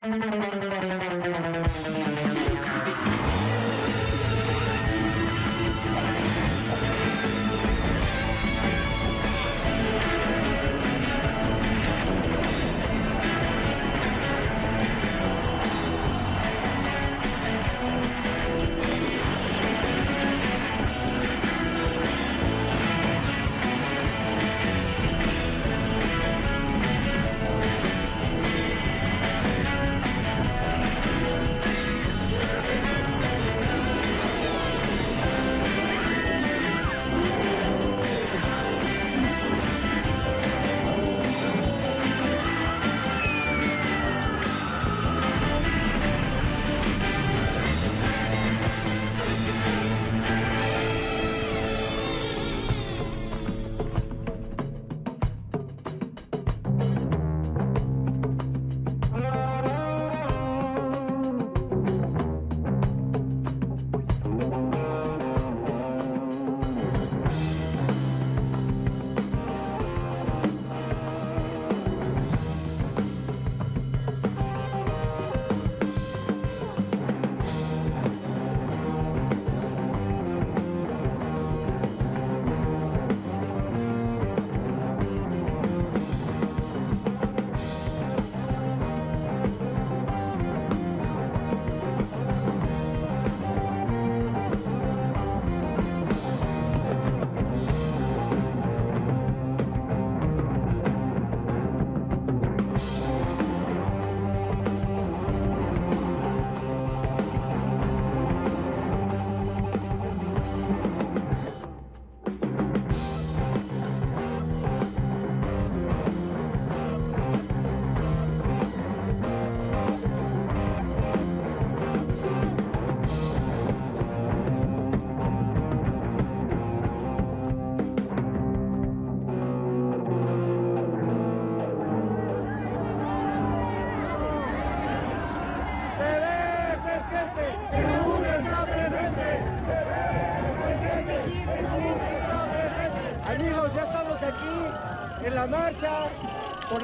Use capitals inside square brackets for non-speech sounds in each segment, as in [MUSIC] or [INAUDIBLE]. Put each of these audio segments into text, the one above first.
por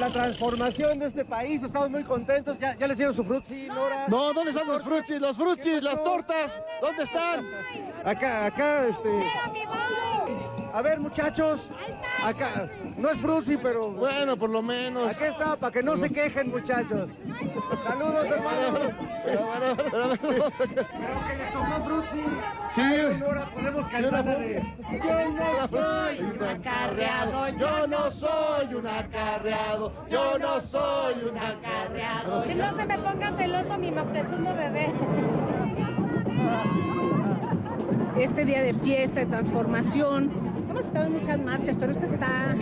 la transformación de este país. Estamos muy contentos. ¿Ya, ya les dieron su frutzi, Nora? No, ¿dónde están los frutsis? Los frutsis, las tortas. ¿Dónde están? Acá, acá, este. A ver, muchachos. Acá. No es frutzi, pero. Bueno, por lo menos. Aquí está, para que no se quejen, muchachos. Saludos, hermanos. Creo que les tocó frutzi. Sí. Nora, podemos cantar la de. Yo no soy un acarreado, yo no soy un acarreado, yo no soy un acarreado. Que no se me ponga celoso mi Moctezuma bebé. Este día de fiesta, de transformación. Hemos estado en muchas marchas, pero esta está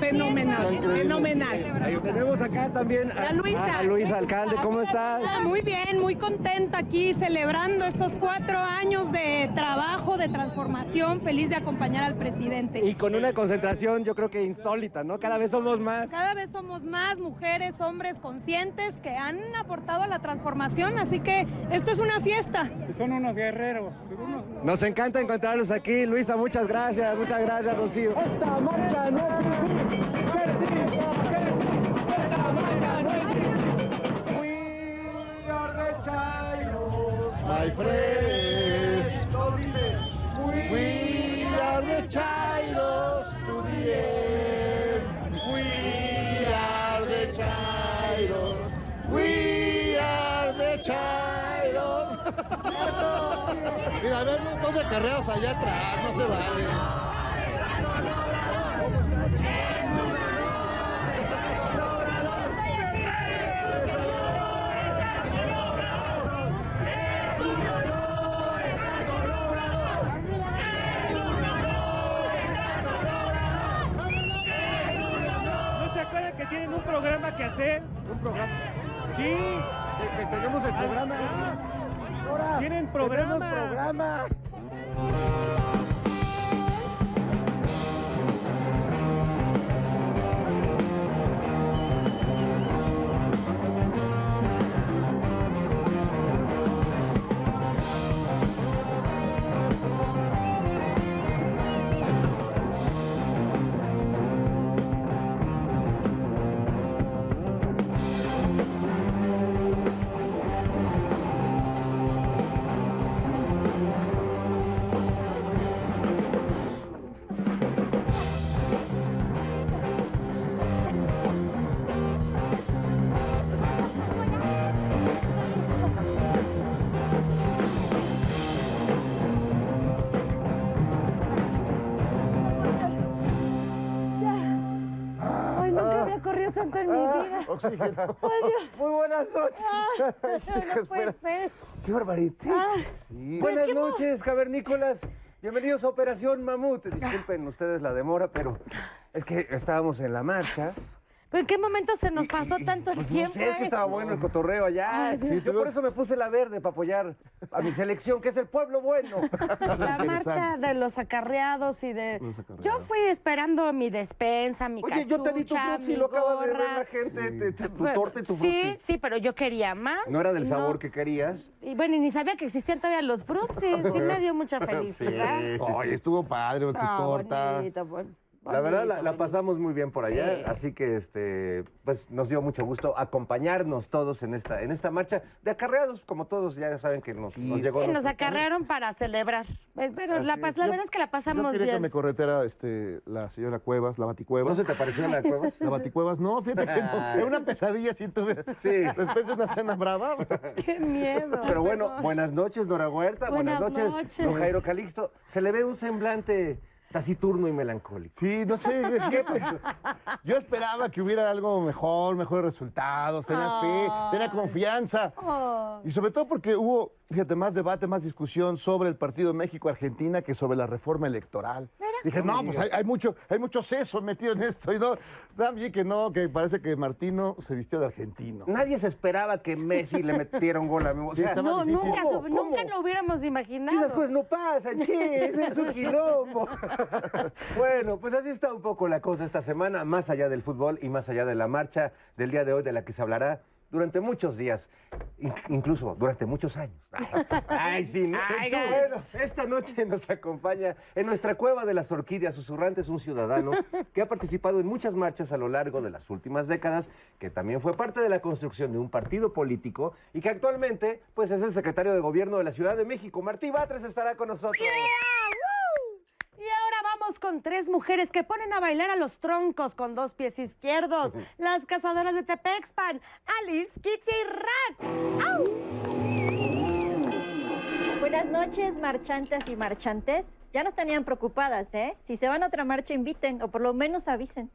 fenomenal, fenomenal. Ahí tenemos acá también a, A Luisa. a Luisa, alcalde. ¿Cómo estás? Muy bien, muy contenta aquí celebrando estos cuatro años de trabajo, de transformación, feliz de acompañar al presidente. Y con una concentración, yo creo que insólita, ¿no? Cada vez somos más. Cada vez somos más mujeres, hombres conscientes que han aportado a la transformación, así que esto es una fiesta. Son unos guerreros. unos- Nos encanta encontrarlos aquí. Luisa, muchas gracias, muchas gracias, Rocío. Esta marcha no We My friend. Todo dice, We are the Chairos to the end. We are the Chairos. We are the Chairos. Mira, a ver, dos de carreras allá atrás, no se vale. Programa. Sí. Que, que tenemos el programa. Ahora, Tienen tenemos programa. En mi vida. Oxígeno. [LAUGHS] Muy buenas noches. [LAUGHS] No puede ser. ¡Qué barbaridad! Sí. Buenas noches, cavernícolas. Bienvenidos a Operación Mamut. Disculpen ustedes la demora, pero es que estábamos en la marcha. ¿Pero en qué momento se nos pasó tanto el pues tiempo? No sé, es que estaba bueno el cotorreo allá. Ay, Sí, yo por eso me puse la verde para apoyar a mi selección, que es el pueblo bueno. [LAUGHS] La marcha de los acarreados y de... Acarreados. Yo fui esperando mi despensa, mi Oye, yo te di tu frutzi, lo acaba de ver la gente. te- te- tu Bueno, torta y tu Sí, frutzi. sí, pero yo quería más. No era del sabor que querías. Y bueno, y ni sabía que existían todavía los frutsis. Sí me dio mucha [LAUGHS] felicidad. Oye, estuvo padre tu torta. bonito, bon- La verdad, la, la pasamos muy bien por allá, Sí. así que este, pues nos dio mucho gusto acompañarnos todos en esta, en esta marcha de acarreados, como todos ya saben que nos, nos llegó. Sí, nos acarrearon para celebrar. Eh, Pero la, Así pas- es. la Yo- verdad es que la Yo pasamos que bien. me corretera este, la señora Cuevas, la ¿No Baticuevas. se te pareció la cueva? La Baticuevas, no, fíjate que no. Era una pesadilla si tuve. Sí. Después de una cena brava. pues, [LAUGHS] Qué miedo. Pero bueno, buenas noches, Nora Huerta. Buenas, Buenas noches, noches. don Jairo Calixto. Se le ve un semblante taciturno y melancólico. Sí, no sé, fíjate. Yo esperaba que hubiera algo mejor, mejores resultados, tenía fe, tenía confianza. Y sobre todo porque hubo, fíjate, más debate, más discusión sobre el partido México-Argentina que sobre la reforma electoral. Dije, no, pues hay, hay mucho, hay mucho seso metido en esto. Y no, también que no, que parece que Martino se vistió de argentino. Nadie se esperaba que Messi le metiera un gol a Memo. O Sí, sea, estaba No, difícil. nunca, nunca ¿Cómo? lo hubiéramos Esas imaginado. cosas no pasan, che, ese es un quilombo. [LAUGHS] bueno, pues así está un poco la cosa esta semana, más allá del fútbol y más allá de la marcha del día de hoy, de la que se hablará durante muchos días, in- incluso durante muchos años. [LAUGHS] Ay, sí, ¿no? Ay, bueno, esta noche nos acompaña en nuestra cueva de las orquídeas susurrantes un ciudadano [LAUGHS] que ha participado en muchas marchas a lo largo de las últimas décadas, que también fue parte de la construcción de un partido político y que actualmente pues es el secretario de gobierno de la Ciudad de México. Martí Batres estará con nosotros. Y ahora vamos con tres mujeres que ponen a bailar a los troncos con dos pies izquierdos. Las cazadoras de Tepexpan, Alice, Kitty y Rat. ¡Au! Buenas noches, marchantes y marchantes. Ya nos tenían preocupadas, ¿eh? Si se van a otra marcha, inviten o por lo menos avisen.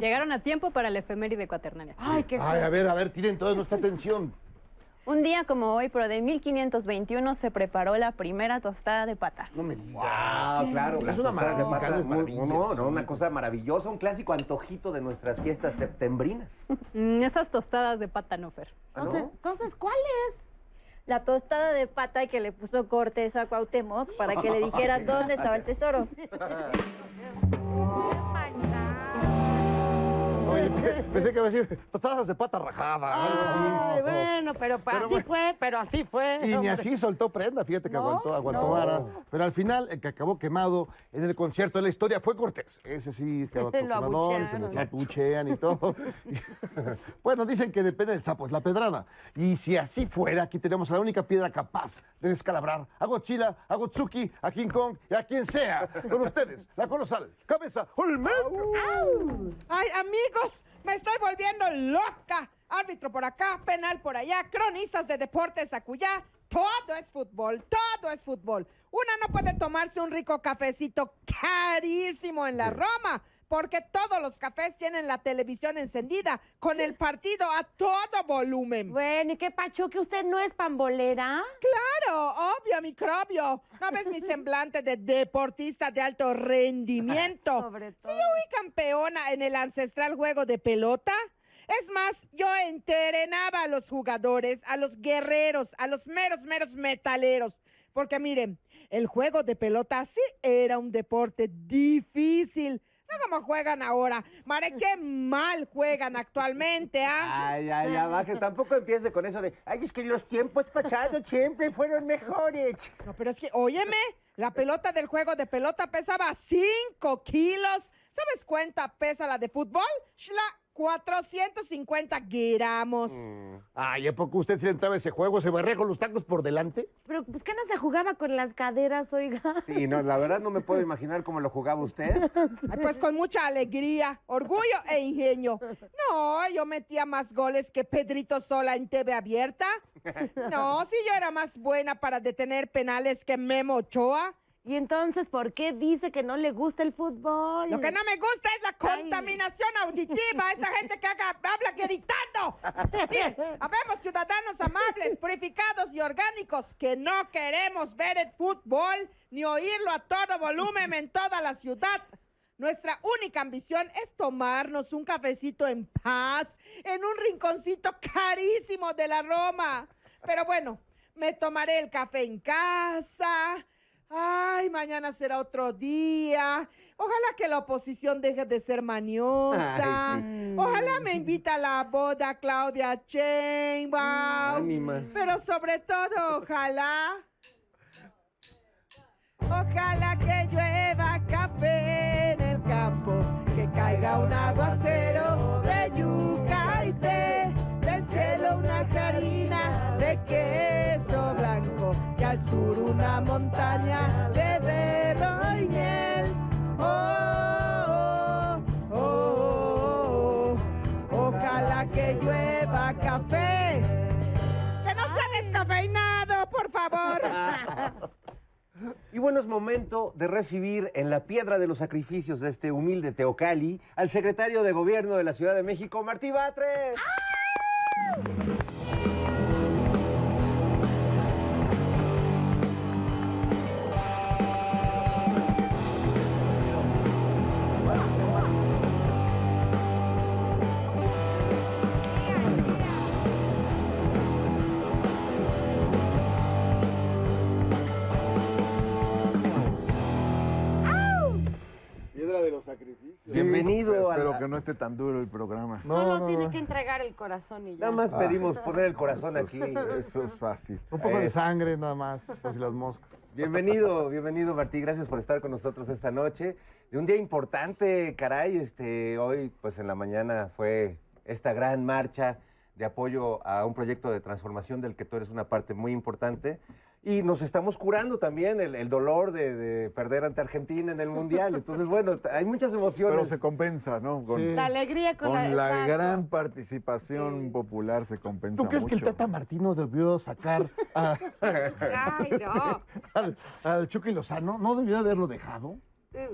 Llegaron a tiempo para el efeméride cuaternaria. Ay, qué Ay, a ver, a ver, tiren toda nuestra atención. Un día como hoy, pero de 1521, se preparó la primera tostada de pata. No me digas. Wow, claro. Es una maravilla, pata, es muy- No, una cosa maravillosa, un clásico antojito de nuestras fiestas septembrinas. [LAUGHS] Mm, esas tostadas de pata no, Fer. ¿Ah, no? Entonces, ¿cuál es? La tostada de pata que le puso Cortés a Cuauhtémoc para que le dijera [LAUGHS] dónde estaba el tesoro. [LAUGHS] Oye, pe- [LAUGHS] pensé que iba a decir tostadas de pata rajada. algo así. Ay, bueno, pero, así bueno. fue, pero así fue. Y ni así soltó prenda, fíjate que No, aguantó, aguantó no. vara. Pero al final, el que acabó quemado en el concierto de la historia fue Cortés. Ese sí, que [LAUGHS] acabó Lo quemadón, se lo abuchean y todo. [LAUGHS] bueno, dicen que depende del sapo, es la pedrada. Y si así fuera, aquí tenemos a la única piedra capaz de descalabrar a Godzilla, a Gotsuki, a King Kong y a quien sea. Con ustedes, la colosal cabeza Olmeca. Ay, me estoy volviendo loca. Árbitro por acá, penal por allá, cronistas de deportes acullá. Todo es fútbol, todo es fútbol. Una no puede tomarse un rico cafecito carísimo en la Roma, porque todos los cafés tienen la televisión encendida, con el partido a todo volumen. Bueno, ¿y qué pacho? ¿Que usted no es pambolera? Claro, obvio, microbio. ¿No ves mi semblante de deportista de alto rendimiento? Sobre todo. yo fui campeona en el ancestral juego de pelota. Es más, yo entrenaba a los jugadores, a los guerreros, a los meros, meros metaleros. Porque miren, el juego de pelota sí era un deporte difícil. No como juegan ahora. Mare, qué mal juegan actualmente, ¿ah? Ay, ay, ya baje. Tampoco empiece con eso de, ay, es que los tiempos pasados siempre fueron mejores. No, pero es que, óyeme, la pelota del juego de pelota pesaba 5 kilos. ¿Sabes cuánta pesa la de fútbol? Shla, 450 gramos. Ay, ¿a poco usted se entraba a ese juego? ¿Se barría con los tacos por delante? Pero, pues, ¿qué no se jugaba con las caderas, oiga? Sí, no, la verdad no me puedo imaginar cómo lo jugaba usted. Ay, pues con mucha alegría, orgullo e ingenio. No, yo metía más goles que Pedrito Sola en TV abierta. No, si yo era más buena para detener penales que Memo Ochoa. Y entonces, ¿por qué dice que no le gusta el fútbol? Lo que no me gusta es la Ay. contaminación auditiva, esa gente que haga, habla gritando. Miren, [LAUGHS] habemos ciudadanos amables, purificados y orgánicos que no queremos ver el fútbol ni oírlo a todo volumen en toda la ciudad. Nuestra única ambición es tomarnos un cafecito en paz en un rinconcito carísimo de la Roma. Pero bueno, me tomaré el café en casa. Ay, mañana será otro día. Ojalá que la oposición deje de ser maniosa. Ay, Ojalá me invita a la boda Claudia Sheinbaum. Ánimas. Pero sobre todo, ojalá. Ojalá que llueva café en el campo, que caiga un aguacero de yuca y té, del cielo una harina de queso blanco al sur una montaña de berro y miel. Oh, oh, oh, oh, ojalá que llueva café. Que no sea descafeinado, por favor. [LAUGHS] Y bueno, es momento de recibir en la piedra de los sacrificios de este humilde Teocali al secretario de Gobierno de la Ciudad de México, Martí Batres. Piedra Bienvenido a Espero la- que no esté tan duro el programa. Solo tiene que entregar el corazón y ya. Nada más pedimos poner el corazón aquí. Eso es fácil. Un poco de Eh. sangre nada más, por si las moscas. Bienvenido, bienvenido Martí, gracias por estar con nosotros esta noche. De un día importante, caray, este, hoy pues en la mañana fue esta gran marcha de apoyo a un proyecto de transformación del que tú eres una parte muy importante. Y nos estamos curando también el, el dolor de, de perder ante Argentina en el Mundial. Entonces, [LAUGHS] bueno, hay muchas emociones. Pero se compensa, ¿no? Con, Sí. La alegría con, con la, gran participación popular se compensa ¿Tú crees que el mucho. Tata Martino debió sacar a- [LAUGHS] Ay, no. al, al Chucky Lozano? ¿No debió haberlo dejado? Eh,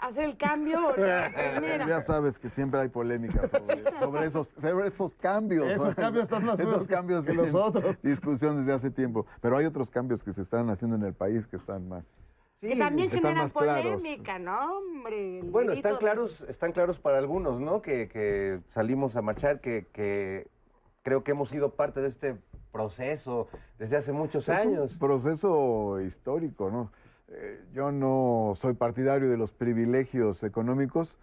Hacer el cambio. [LAUGHS] mira. Ya sabes que siempre hay polémica sobre, [LAUGHS] sobre esos, sobre esos cambios. Esos cambios están más [LAUGHS] Esos cambios que los otros. Discusión desde hace tiempo. Pero hay otros cambios que se están haciendo en el país que están más. Sí, que también generan polémica, ¿no, hombre? Bueno, están claros, están claros para algunos, ¿no? Que, que salimos a marchar, que, que creo que hemos sido parte de este proceso desde hace muchos Es años. un proceso histórico, ¿no? Eh, yo no soy partidario de los privilegios económicos,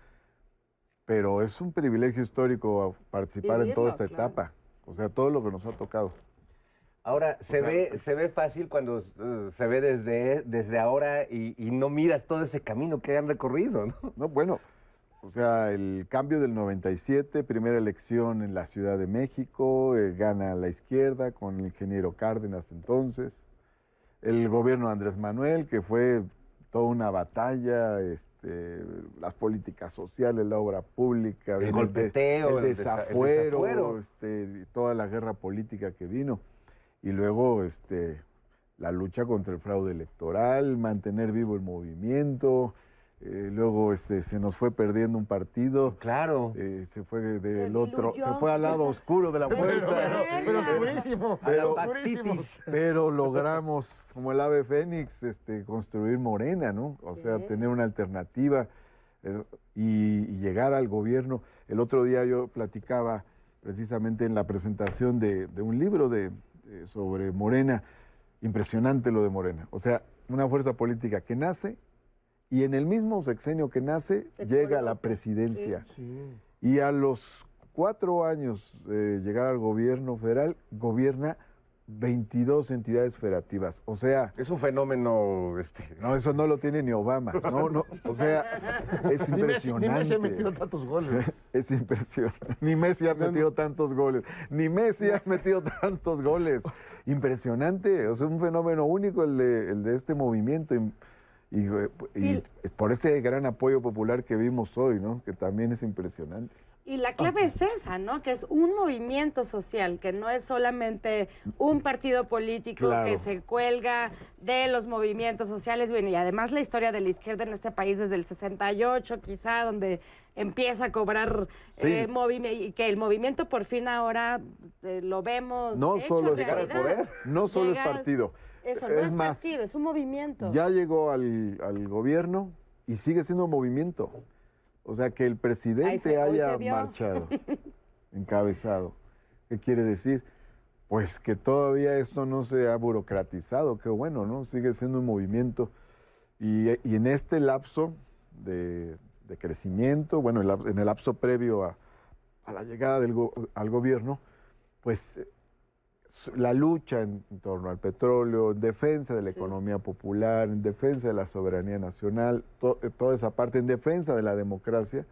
pero es un privilegio histórico participar en toda Vivirlo, esta claro. etapa. O sea, todo lo que nos ha tocado. Ahora, se, sea, ve, se ve fácil cuando eh, se ve desde, desde ahora y, y no miras todo ese camino que han recorrido, ¿no? No, bueno, o sea, el cambio del 97, primera elección en la Ciudad de México, eh, gana la izquierda con el ingeniero Cárdenas entonces. El gobierno de Andrés Manuel, que fue toda una batalla, este, las políticas sociales, la obra pública, El viene golpeteo, el, el desa- el desafuero, este, toda la guerra política que vino. Y luego este, la lucha contra el fraude electoral, mantener vivo el movimiento. Eh, luego este, se nos fue perdiendo un partido. Claro. eh, se fue del Se otro, se fue al lado oscuro de la [LAUGHS] fuerza. Pero, pero oscurísimo. Pero- oscurísimo. Pero logramos, como el ave fénix, este, construir Morena, ¿no? O sea, tener una alternativa eh, y, y llegar al gobierno. El otro día yo platicaba precisamente en la presentación de, de un libro de, de- sobre Morena, impresionante lo de Morena. O sea, una fuerza política que nace y en el mismo sexenio que nace Se llega a la presidencia. Sí. Y a los cuatro años de llegar al gobierno federal, gobierna 22 entidades federativas. O sea, Es un fenómeno, este, no, eso no lo tiene ni Obama. No, no, o sea, es Ni Messi, ni impresionante. Messi ha metido tantos goles. [LAUGHS] Es impresionante. Ni Messi ha metido tantos goles. Ni Messi ha metido tantos goles. Impresionante. O sea, un fenómeno único el de, el de este movimiento. Y, Y, y por ese gran apoyo popular que vimos hoy, ¿no? Que también es impresionante. Y la clave es esa, ¿no? Que es un movimiento social, que no es solamente un partido político Claro. que se cuelga de los movimientos sociales. Bueno, y además la historia de la izquierda en este país desde el 68, quizá, donde empieza a cobrar Sí. eh, movimiento, y que el movimiento por fin ahora eh, lo vemos. No hecho solo es llegar al poder, no solo es Llegar al- partido. Eso, no Es es, más, partido, es un movimiento. Ya llegó al, al gobierno y sigue siendo movimiento. O sea, que el presidente se- haya marchado, [LAUGHS] encabezado. ¿Qué quiere decir? Pues que todavía esto no se ha burocratizado, qué bueno, ¿no? Sigue siendo un movimiento. Y, y en este lapso de, de crecimiento, bueno, en el lapso previo a, a la llegada del go- al gobierno, pues la lucha en, torno al petróleo, en defensa de la economía popular, en defensa de la soberanía nacional, to- eh, toda esa parte, en defensa de la democracia,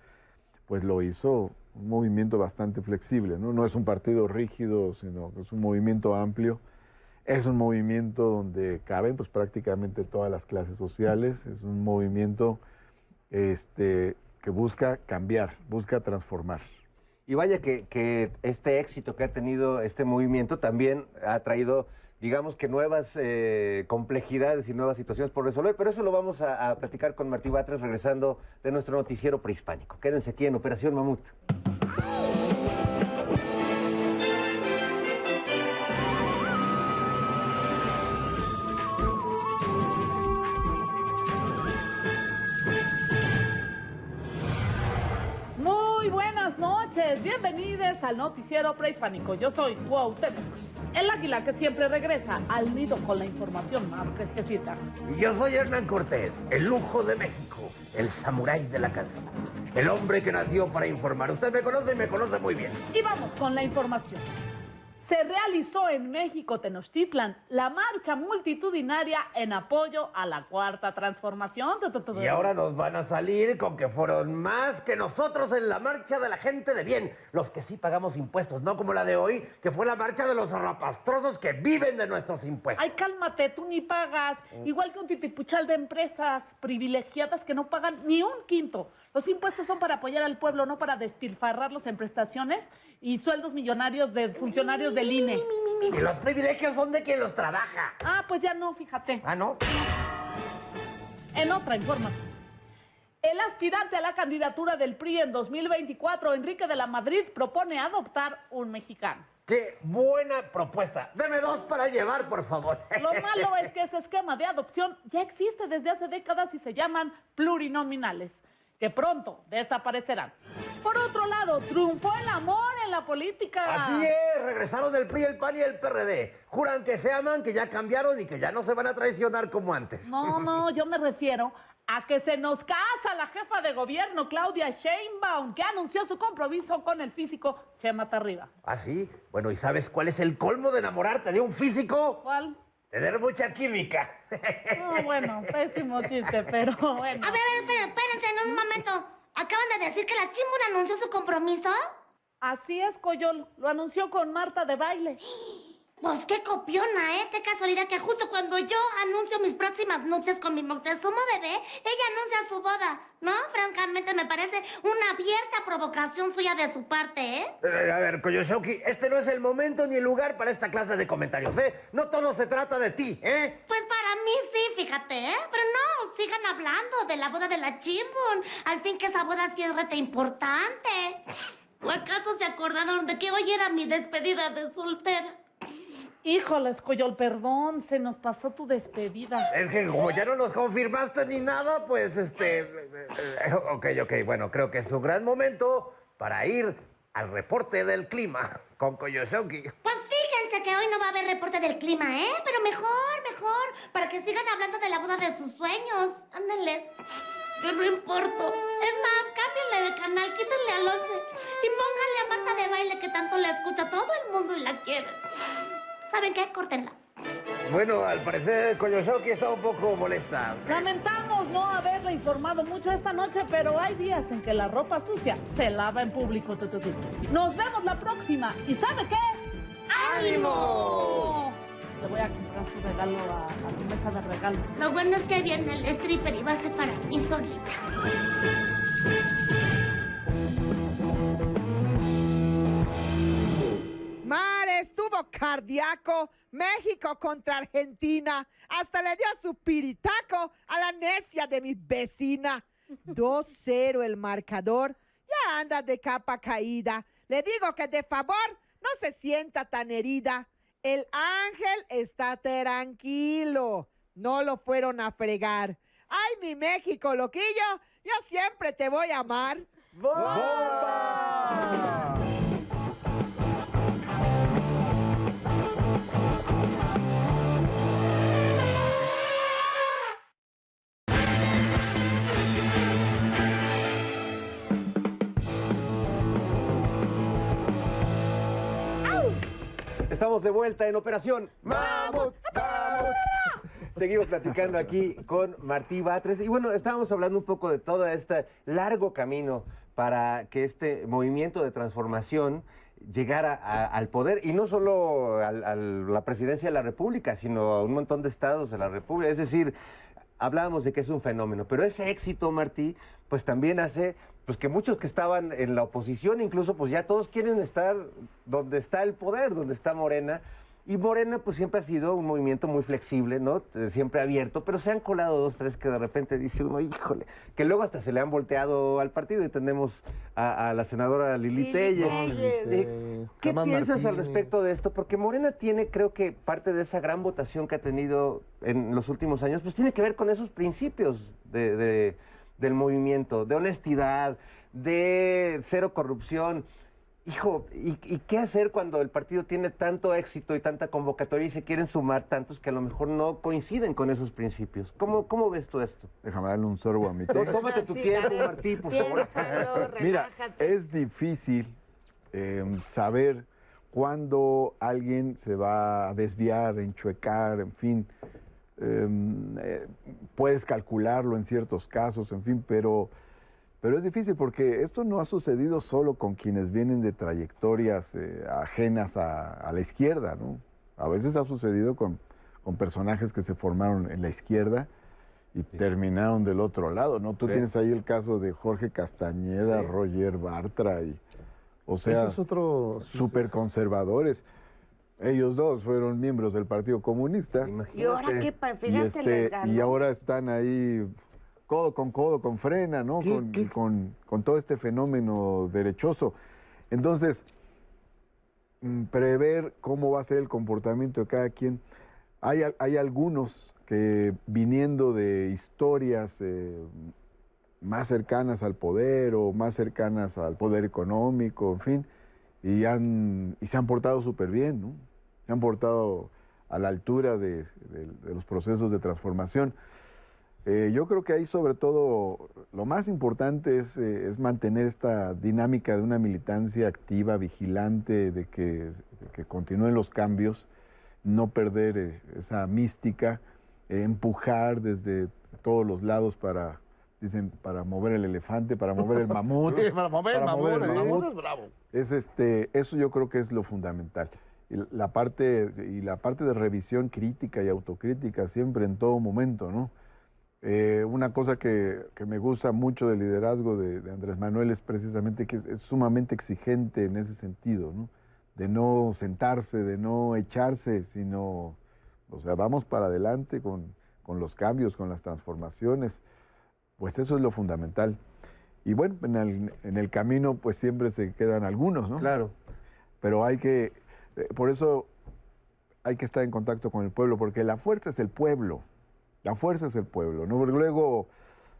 pues lo hizo un movimiento bastante flexible, ¿no? No es un partido rígido, sino que es un movimiento amplio. Es un movimiento donde caben pues prácticamente todas las clases sociales, es un movimiento este, que busca cambiar, busca transformar. Y vaya que, que este éxito que ha tenido este movimiento también ha traído, digamos que nuevas eh, complejidades y nuevas situaciones por resolver, pero eso lo vamos a, a platicar con Martí Batres regresando de nuestro noticiero prehispánico. Quédense aquí en Operación Mamut. Noches, bienvenidos al noticiero prehispánico. Yo soy Cuauhtémoc, el águila que siempre regresa al nido con la información más fresquecita. Y yo soy Hernán Cortés, el lujo de México, el samurái de la casa, el hombre que nació para informar. Usted me conoce y me conoce muy bien. Y vamos con la información. Se realizó en México, Tenochtitlan, la marcha multitudinaria en apoyo a la cuarta transformación. Y ahora nos van a salir con que fueron más que nosotros en la marcha de la gente de bien, los que sí pagamos impuestos, no como la de hoy, que fue la marcha de los rapastrosos que viven de nuestros impuestos. Ay, cálmate, tú ni pagas. Igual que un titipuchal de empresas privilegiadas que no pagan ni un quinto. Los impuestos son para apoyar al pueblo, no para despilfarrarlos en prestaciones y sueldos millonarios de funcionarios del INE. Y los privilegios son de quien los trabaja. Ah, pues ya no, fíjate. Ah, ¿no? En otra información. El aspirante a la candidatura del PRI en 2024, Enrique de la Madrid, propone adoptar un mexicano. ¡Qué buena propuesta! Deme dos para llevar, por favor. [LAUGHS] Lo malo es que ese esquema de adopción ya existe desde hace décadas y se llaman plurinominales, que pronto desaparecerán. Por otro lado, triunfó el amor en la política. Así es, regresaron el PRI, el PAN y el PRD. Juran que se aman, que ya cambiaron y que ya no se van a traicionar como antes. No, no, yo me refiero a que se nos casa la jefa de gobierno, Claudia Sheinbaum, que anunció su compromiso con el físico Chema Tarriba. ¿Ah, sí? Bueno, ¿y sabes cuál es el colmo de enamorarte de un físico? ¿Cuál? Tener mucha química. No, bueno, pésimo chiste, pero [LAUGHS] bueno. A ver, a ver, esperen, espérense en un momento. ¿Acaban de decir que la Chimbura anunció su compromiso? Así es, Coyol. Lo anunció con Marta de baile. [GASPS] [GASPS] Pues qué copiona, ¿eh? Qué casualidad que justo cuando yo anuncio mis próximas nupcias con mi Moctezuma bebé, ella anuncia su boda. ¿No? Francamente me parece una abierta provocación suya de su parte, ¿eh? Eh, A ver, Koyoshoki, este no es el momento ni el lugar para esta clase de comentarios, ¿eh? No todo se trata de ti, ¿eh? Pues para mí sí, fíjate, ¿eh? Pero no, sigan hablando de la boda de la Chimbun. Al fin que esa boda sí es rete importante. ¿O acaso se acordaron de que hoy era mi despedida de soltera? Híjoles, Coyol, perdón, se nos pasó tu despedida. Es que como ya no nos confirmaste ni nada, pues este... eh, eh, ok, ok, bueno, creo que es un gran momento para ir al reporte del clima con Koyoshoki. Pues fíjense que hoy no va a haber reporte del clima, ¿eh? Pero mejor, mejor, para que sigan hablando de la boda de sus sueños. Ándenles. Yo no importo. Es más, cámbienle de canal, quítenle al 11 y pónganle a Marta de baile que tanto la escucha todo el mundo y la quiere. ¿Saben qué? Córtenla. Bueno, al parecer Koyoshoki está un poco molesta. Lamentamos no haberle informado mucho esta noche, pero hay días en que la ropa sucia se lava en público. Nos vemos la próxima. ¿Y sabe qué? ¡Ánimo! Te voy a comprar tu regalo a, a tu mesa de regalos. Lo bueno es que viene el stripper y va a ser para mí solita. Estuvo cardíaco. México contra Argentina. Hasta le dio su piritaco a la necia de mi vecina. [LAUGHS] 2-0 el marcador. Ya anda de capa caída. Le digo que de favor no se sienta tan herida. El ángel está tranquilo. No lo fueron a fregar. Ay, mi México, loquillo, yo siempre te voy a amar. Estamos de vuelta en Operación Mamut, Mamut. Seguimos platicando aquí con Martí Batres. Y bueno, estábamos hablando un poco de todo este largo camino para que este movimiento de transformación llegara al poder, y no solo a la presidencia de la República, sino a un montón de estados de la República. Es decir, hablábamos de que es un fenómeno, pero ese éxito, Martí, pues también hace pues que muchos que estaban en la oposición, incluso pues ya todos quieren estar donde está el poder, donde está Morena. Y Morena pues siempre ha sido un movimiento muy flexible, ¿no? Eh, Siempre abierto, pero se han colado dos, tres que de repente dice uno, híjole, que luego hasta se le han volteado al partido y tenemos a, a la senadora Lili Lili Telles. Eh, ¿Qué piensas al respecto de esto? Porque Morena tiene, creo que parte de esa gran votación que ha tenido en los últimos años, pues tiene que ver con esos principios de, de- del movimiento, de honestidad, de cero corrupción. Hijo, ¿y, y qué hacer cuando el partido tiene tanto éxito y tanta convocatoria y se quieren sumar tantos que a lo mejor no coinciden con esos principios? ¿Cómo, cómo ves tú esto? Déjame darle un sorbo a mi té. Tó- Tómate tu Sí, tiempo. Martí, por favor. [LAUGHS] Mira, es difícil eh, saber cuándo alguien se va a desviar, enchuecar, en fin. Em, eh, puedes calcularlo en ciertos casos, en fin, pero, pero es difícil porque esto no ha sucedido solo con quienes vienen de trayectorias eh, ajenas a, a la izquierda, ¿no? A veces ha sucedido con, con personajes que se formaron en la izquierda y terminaron del otro lado, ¿no? Tú Sí. tienes ahí el caso de Jorge Castañeda, Sí. Roger Bartra y, o sea, Ese es otro... súper conservadores. Ellos dos fueron miembros del Partido Comunista. Y ahora qué, Y, este, les ganó. y ahora están ahí codo con codo con frena, ¿no? ¿Qué- Con, qué- con- con todo este fenómeno derechoso. Entonces, mm, prever cómo va a ser el comportamiento de cada quien. Hay, al- hay algunos que viniendo de historias eh, más cercanas al poder o más cercanas al poder económico, en fin, y, han, y se han portado súper bien, ¿no? Se han portado a la altura de, de- de los procesos de transformación. Eh, yo creo que ahí sobre todo lo más importante es, eh, es mantener esta dinámica de una militancia activa, vigilante, de que, de que continúen los cambios, no perder eh, esa mística, eh, empujar desde todos los lados para, dicen, para mover el elefante, para mover el mamut. [LAUGHS] Sí, para mover el mamut, el mamut es bravo. Es este, eso yo creo que es lo fundamental. La parte, y la parte de revisión crítica y autocrítica siempre en todo momento, ¿no? Eh, una cosa que, que me gusta mucho del liderazgo de, de Andrés Manuel es precisamente que es, es sumamente exigente en ese sentido, ¿no? De no sentarse, de no echarse, sino, o sea, vamos para adelante con, con los cambios, con las transformaciones. Pues eso es lo fundamental. Y bueno, en el, en el camino pues siempre se quedan algunos, ¿no? Claro. Pero hay que, por eso hay que estar en contacto con el pueblo, porque la fuerza es el pueblo, la fuerza es el pueblo, ¿no? Porque luego,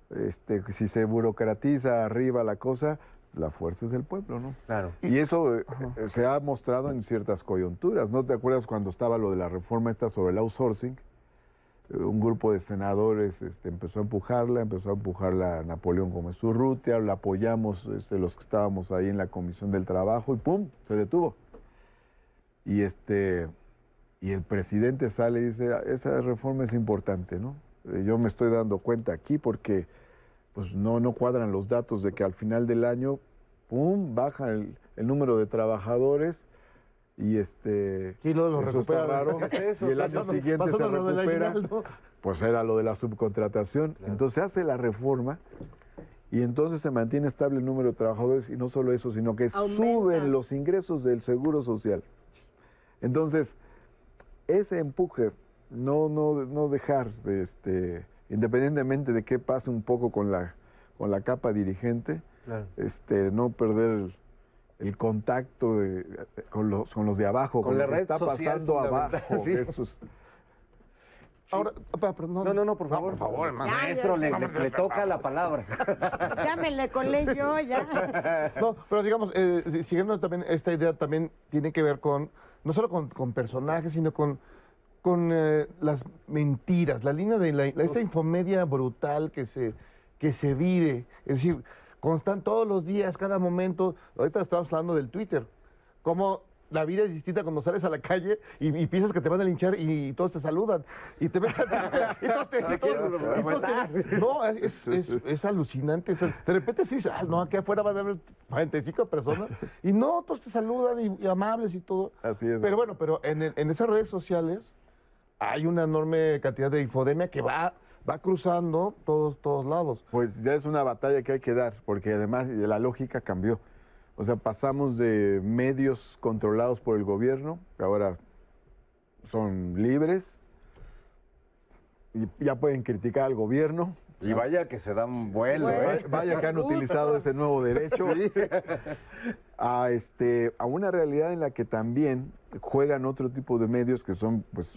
este, si se burocratiza arriba la cosa, la fuerza es el pueblo, ¿no? Claro. Y eso eh, eh, se ha mostrado en ciertas coyunturas, ¿no te acuerdas cuando estaba lo de la reforma esta sobre el outsourcing? Eh, Un grupo de senadores este, empezó a empujarla, empezó a empujarla Napoleón Gómez Urrutia, la apoyamos este, los que estábamos ahí en la Comisión del Trabajo y ¡pum! se detuvo. Y, este, y el presidente sale y dice, "Ah, esa reforma es importante, ¿no? Eh, Yo me estoy dando cuenta aquí porque pues no, no cuadran los datos de que al final del año, ¡pum!, baja el, el número de trabajadores y este Sí, luego lo eso está raro, ¿Qué es [LAUGHS] eso? y el año Pasando- siguiente se pasando lo del recupera pues era lo de la subcontratación entonces hace la reforma y entonces se mantiene estable el número de trabajadores y no solo eso sino que suben los ingresos del seguro social entonces ese empuje no no no dejar de este independientemente de qué pase un poco con la con la capa dirigente Claro. este no perder el, el contacto de- con, los, con los de abajo, Con con, la lo que red está social pasando abajo. [LAUGHS] sí. eso es- Ahora, perdón. No, no, no, por favor. por favor, hermano. Maestro, le, le- le toca la palabra. [LAUGHS] Ya me le colé yo, ya. [LAUGHS] No, pero digamos, eh, si- siguiendo también esta idea, también tiene que ver con, no solo con, con personajes, sino con, con eh, las mentiras, la línea de la, esa infomedia brutal que se, que se vive. Es decir, constan todos los días, cada momento. Ahorita estamos hablando del Twitter. Cómo la vida es distinta cuando sales a la calle y, y piensas que te van a linchar y, todos te saludan. Y te ves a y todos te, y todos- y todos te- No, es, es- es- alucinante. Es- de repente sí dices, ah, no, aquí afuera van a haber 45 personas. Y no, todos te saludan y, y amables y todo. Así es. Pero bueno, pero en, el- en esas redes sociales hay una enorme cantidad de infodemia que va, va cruzando todos, todos lados. Pues ya es una batalla que hay que dar, porque además la lógica cambió. O sea, pasamos de medios controlados por el gobierno, que ahora son libres, y ya pueden criticar al gobierno. Y vaya que se dan vuelo, ¿eh? Vaya que han utilizado ese nuevo derecho. [LAUGHS] A, este, a una realidad en la que también juegan otro tipo de medios que son, pues,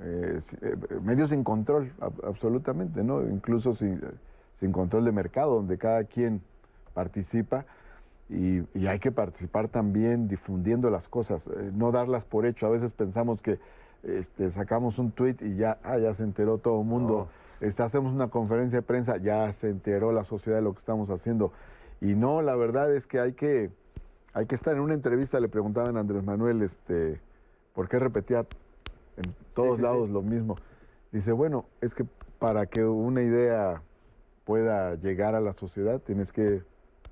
eh, eh, medios sin control, ab- absolutamente, ¿no? Incluso sin, sin control de mercado, donde cada quien participa y, y hay que participar también difundiendo las cosas, eh, no darlas por hecho. A veces pensamos que este, sacamos un tuit y ya, ah, ya se enteró todo el mundo. Este, hacemos una conferencia de prensa, ya se enteró la sociedad de lo que estamos haciendo. Y no, la verdad es que hay que, hay que estar en una entrevista, le preguntaban a Andrés Manuel, este, ¿por qué repetía en todos sí, lados sí. lo mismo? Dice, bueno, es que para que una idea pueda llegar a la sociedad tienes que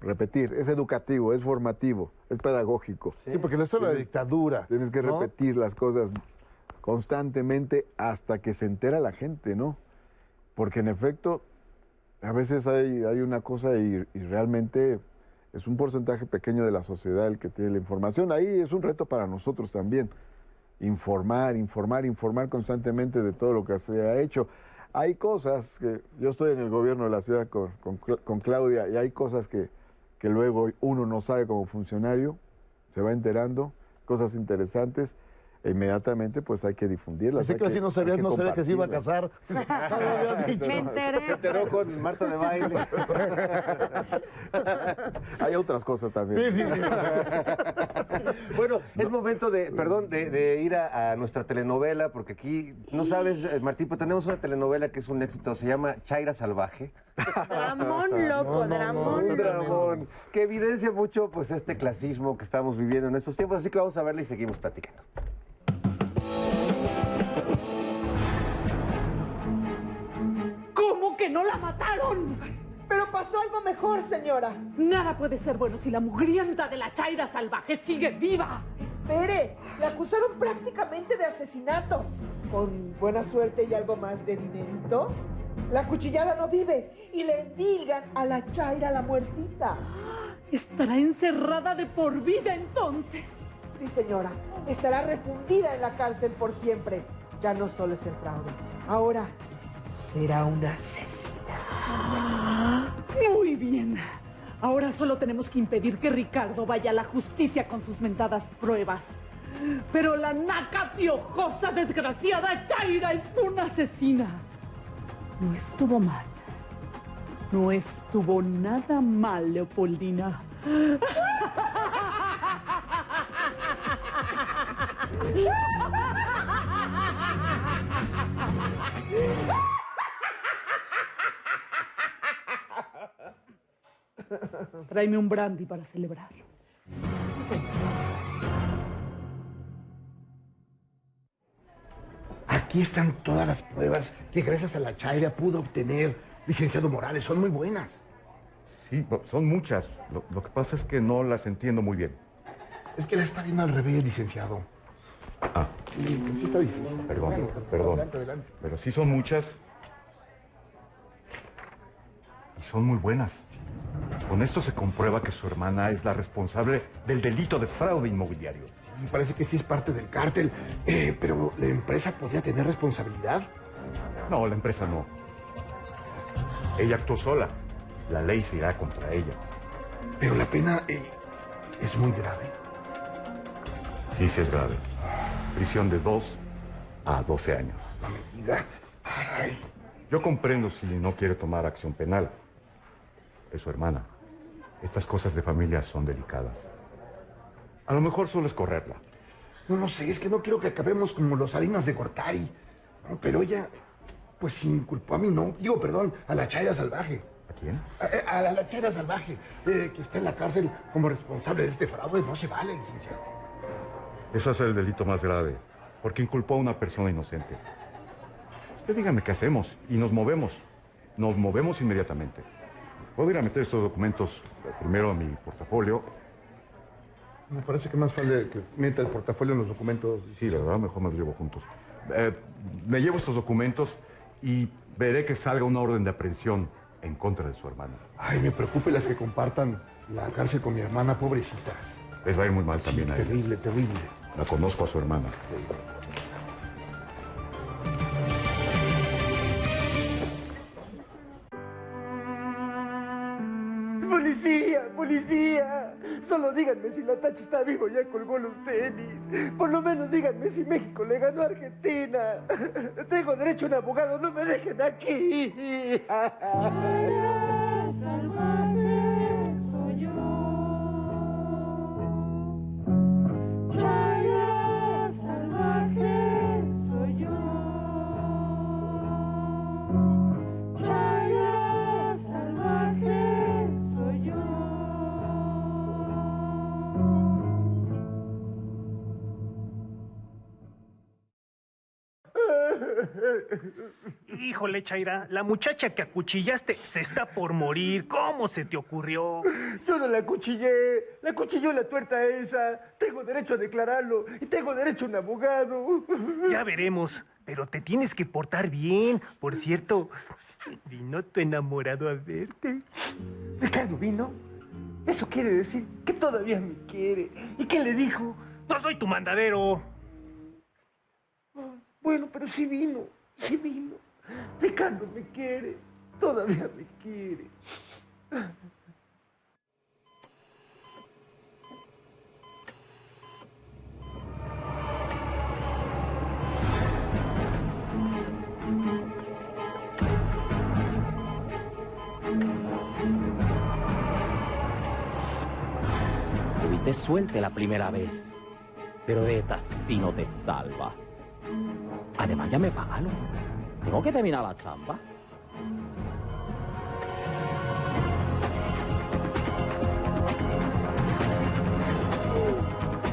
repetir. Es educativo, es formativo, es pedagógico. Sí, porque eso es la Tienes- dictadura. Tienes que ¿no? repetir las cosas constantemente hasta que se entera la gente, ¿no? Porque en efecto, a veces hay, hay una cosa y, y realmente es un porcentaje pequeño de la sociedad el que tiene la información. Ahí es un reto para nosotros también. Informar, informar, informar constantemente de todo lo que se ha hecho. Hay cosas que, yo estoy en el gobierno de la ciudad con, con Claudia y hay cosas que, que luego uno no sabe como funcionario, se va enterando, cosas interesantes, e inmediatamente pues hay que difundirlas. Pensé hay que así no sabías, que no sabía que se iba a casar. [LAUGHS] [LAUGHS] No dicho. Me enteré. Se enteró con Marta de baile. [LAUGHS] Hay otras cosas también. Sí, sí, sí. Bueno, es momento de, perdón, de, de ir a, a nuestra telenovela, porque aquí, no sabes, eh, Martín, pero tenemos una telenovela que es un éxito, se llama Chaira Salvaje. Dramón [LAUGHS] loco, dramón. Un dramón, que evidencia mucho pues este clasismo que estamos viviendo en estos tiempos, así que vamos a verla y seguimos platicando. ¿Cómo que no la mataron? Pero pasó algo mejor, señora. Nada puede ser bueno si la mugrienta de la chaira salvaje sigue viva. Espere, la acusaron prácticamente de asesinato. Con buena suerte y algo más de dinerito, la cuchillada no vive y le endilgan a la chaira la muertita. Estará encerrada de por vida entonces. Sí, señora, estará refundida en la cárcel por siempre. Ya no solo es el fraude, ahora será una asesina. Muy bien. Ahora solo tenemos que impedir que Ricardo vaya a la justicia con sus mentadas pruebas. Pero la naca piojosa, desgraciada Chaira es una asesina. No estuvo mal. No estuvo nada mal, Leopoldina. [LAUGHS] Tráeme un brandy para celebrar. Aquí están todas las pruebas que gracias a la Chaira pudo obtener, licenciado Morales. Son muy buenas. Sí, son muchas. Lo, lo que pasa es que no las entiendo muy bien. Es que la está viendo al revés, licenciado. Ah. Sí, sí está difícil. Perdón, Adelante, perdón. Adelante, adelante. Pero sí son muchas. Y son muy buenas. Con esto se comprueba que su hermana es la responsable del delito de fraude inmobiliario. Me parece que sí es parte del cártel. Eh, pero la empresa podría tener responsabilidad. No, la empresa no. Ella actuó sola. La ley se irá contra ella. Pero la pena eh, es muy grave. Sí, sí es grave. Prisión de 2 a 12 años. No me diga. Ay. Yo comprendo si no quiere tomar acción penal. Es su hermana. Estas cosas de familia son delicadas. A lo mejor solo es correrla. No, no sé, es que no quiero que acabemos como los Salinas de Gortari. No, pero ella, pues inculpó a mí, no. Digo, perdón, a la Chaira Salvaje. ¿A quién? A, a la, la Chaira Salvaje, eh, que está en la cárcel como responsable de este fraude. No se vale, licenciado. Eso es el delito más grave, porque inculpó a una persona inocente. Usted dígame qué hacemos y nos movemos. Nos movemos inmediatamente. Puedo ir a meter estos documentos primero a mi portafolio. Me parece que más vale que meta el portafolio en los documentos. Sí, la verdad, mejor me los llevo juntos. Eh, me llevo estos documentos y veré que salga una orden de aprehensión en contra de su hermana. Ay, me preocupe las que compartan la cárcel con mi hermana, pobrecitas. Les va a ir muy mal también Sí, a ella. terrible, terrible. La conozco a su hermana. ¡Policía! ¡Policía! Solo díganme si la tacha está vivo ya colgó los tenis. Por lo menos díganme si México le ganó a Argentina. Tengo derecho a un abogado, no me dejen aquí. Híjole, Chaira, la muchacha que acuchillaste se está por morir. ¿Cómo se te ocurrió? Yo no la cuchillé, la cuchilló la tuerta esa. Tengo derecho a declararlo y tengo derecho a un abogado. Ya veremos, pero te tienes que portar bien. Por cierto, vino tu enamorado a verte. Ricardo vino. Eso quiere decir que todavía me quiere. ¿Y qué le dijo? No soy tu mandadero. Ah, Bueno, pero sí vino, sí vino. Ricardo me quiere, todavía me quiere. Tuviste suerte la primera vez, pero de esta sí no te salvas. Además, ya me pagaron. Tengo que terminar la chamba.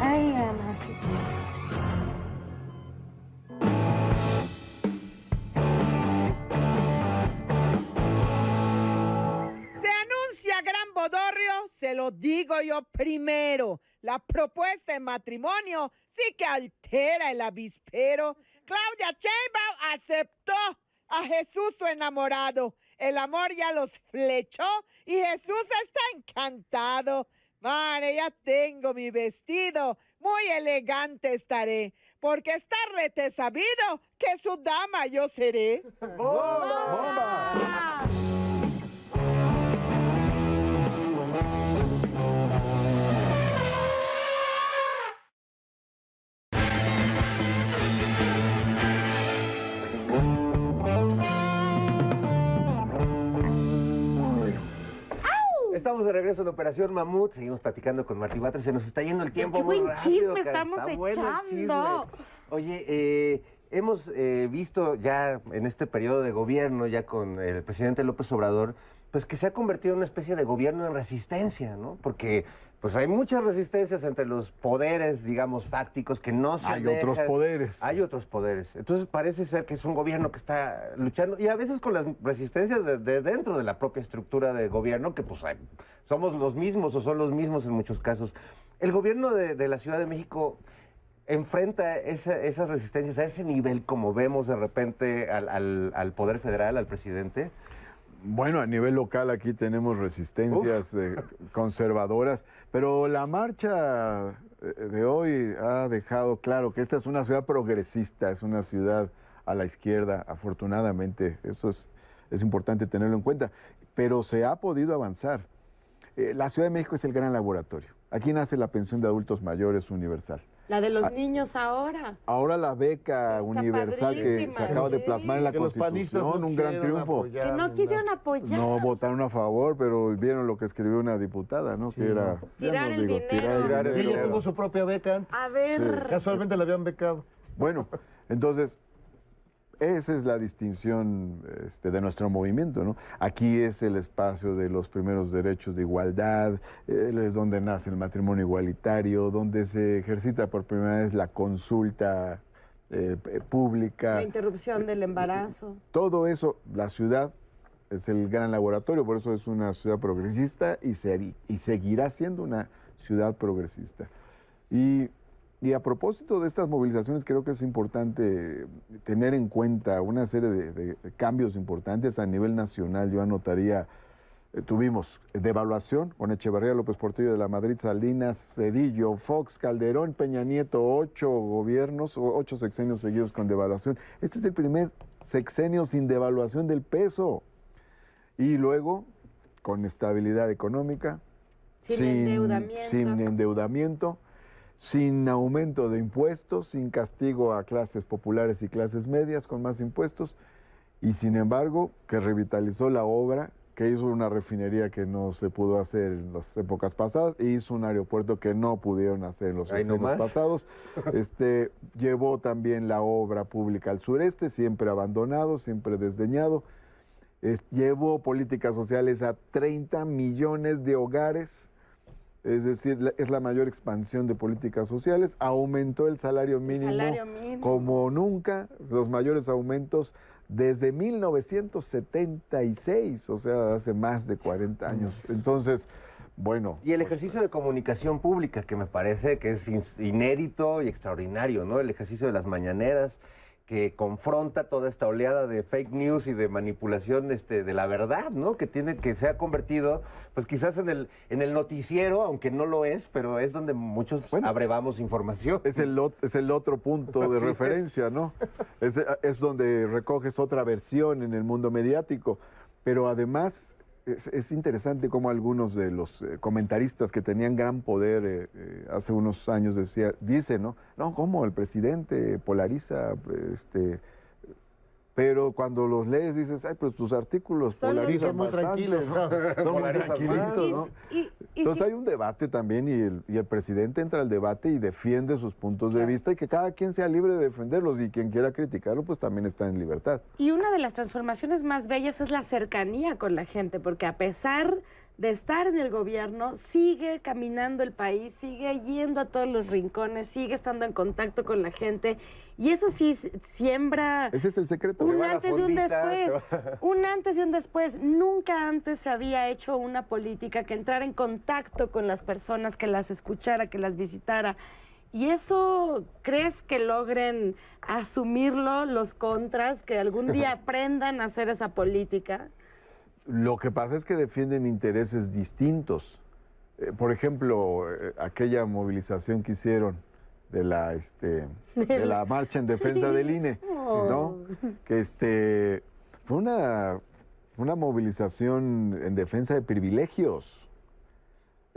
Ay, amacito. Se anuncia gran bodorrio, se lo digo yo primero. La propuesta de matrimonio sí que altera el avispero. Claudia Sheinbaum aceptó a Jesús su enamorado. El amor ya los flechó y Jesús está encantado. Madre, ya tengo mi vestido. Muy elegante estaré, porque está rete sabido que su dama yo seré. Estamos de regreso en Operación Mamut. Seguimos platicando con Martí Batres. Se nos está yendo el tiempo Qué muy buen rápido, chisme cara. estamos Está echando. chisme. Oye, eh, hemos eh, visto ya en este periodo de gobierno, ya con el presidente López Obrador, pues que se ha convertido en una especie de gobierno en resistencia, ¿no? Porque pues hay muchas resistencias entre los poderes, digamos, fácticos que no se Hay otros poderes. Hay otros poderes. Entonces parece ser que es un gobierno que está luchando y a veces con las resistencias de, de dentro de la propia estructura de gobierno, que pues hay- somos los mismos o son los mismos en muchos casos. El gobierno de, de la Ciudad de México enfrenta esa- esas resistencias a ese nivel como vemos de repente al, al- al Poder Federal, al presidente. Bueno, a nivel local aquí tenemos resistencias eh, conservadoras, pero la marcha eh, de hoy ha dejado claro que esta es una ciudad progresista, es una ciudad a la izquierda, afortunadamente, eso es, es importante tenerlo en cuenta, pero se ha podido avanzar. Eh, la Ciudad de México es el gran laboratorio. Aquí nace la pensión de adultos mayores universal. La de los Ah. niños ahora. Ahora la beca universal que se acaba de sí. plasmar en la Que los panistas Constitución, no un gran triunfo. apoyar Que no quisieron apoyar. No votaron a favor, pero vieron lo que escribió una diputada, ¿no? que era... Tirar no el digo, dinero. tirar el Y ella tuvo su propia beca antes. A ver. Casualmente la habían becado. Bueno, entonces, esa es la distinción este, de nuestro movimiento, ¿no? Aquí es el espacio de los primeros derechos de igualdad, eh, es donde nace el matrimonio igualitario, donde se ejercita por primera vez la consulta eh, p- pública. La interrupción del embarazo. Todo eso, la ciudad es el gran laboratorio, por eso es una ciudad progresista y, seri- y seguirá siendo una ciudad progresista. Y, y a propósito de estas movilizaciones, creo que es importante tener en cuenta una serie de, cambios importantes a nivel nacional. Yo anotaría, eh, tuvimos devaluación con Echeverría López Portillo de la Madrid, Salinas, Cedillo, Fox, Calderón, Peña Nieto, ocho gobiernos, ocho sexenios seguidos con devaluación. Este es el primer sexenio sin devaluación del peso. Y luego, con estabilidad económica, Sin endeudamiento. sin endeudamiento, sin aumento de impuestos, sin castigo a clases populares y clases medias con más impuestos, y sin embargo que revitalizó la obra, que hizo una refinería que no se pudo hacer en las épocas pasadas, e hizo un aeropuerto que no pudieron hacer en los años pasados. [LAUGHS] Este, llevó también la obra pública al sureste, siempre abandonado, siempre desdeñado. Es- llevó políticas sociales a 30 millones de hogares, es decir, la- es la mayor expansión de políticas sociales, aumentó el salario mínimo, salario mínimo. como nunca, los mayores aumentos desde 1976, o sea, hace más de 40 años. Entonces, bueno, Y el ejercicio de comunicación pública, que me parece que es inédito y extraordinario, ¿no? El ejercicio de las mañaneras, que confronta toda esta oleada de fake news y de manipulación este, de la verdad, ¿no? Que tiene, que se ha convertido, pues quizás en el, en el noticiero, aunque no lo es, pero es donde muchos abrevamos información. es el, es el otro punto de [LAUGHS] es. referencia, ¿no? Es, es donde recoges otra versión en el mundo mediático. Pero además es, es interesante cómo algunos de los eh, comentaristas que tenían gran poder eh, eh, hace unos años decía, dicen, ¿no? No, ¿cómo? El presidente polariza, este... Pero cuando los lees dices, ay, pues tus artículos Son polarizan Muy bastante, tranquilos, ¿no? ¿no? [LAUGHS] Son muy tranquilitos, ¿no? Y, y Entonces hay un debate también y el, y el presidente entra al debate y defiende sus puntos de vista y que cada quien sea libre de defenderlos y quien quiera criticarlo pues también está en libertad. Y una de las transformaciones más bellas es la cercanía con la gente, porque a pesar de estar en el gobierno, sigue caminando el país, sigue yendo a todos los rincones, sigue estando en contacto con la gente. Y eso sí siembra Ese es el secreto. un antes y un después. [LAUGHS] Un antes y un después. Nunca antes se había hecho una política que entrara en contacto con las personas, que las escuchara, que las visitara. ¿Y eso crees que logren asumirlo los contras, que algún día [LAUGHS] aprendan a hacer esa política? Lo que pasa es que defienden intereses distintos. Eh, por ejemplo, eh, aquella movilización que hicieron de la, este, [LAUGHS] de la marcha en defensa del INE, [LAUGHS] ¿no? Que este, fue una, una movilización en defensa de privilegios.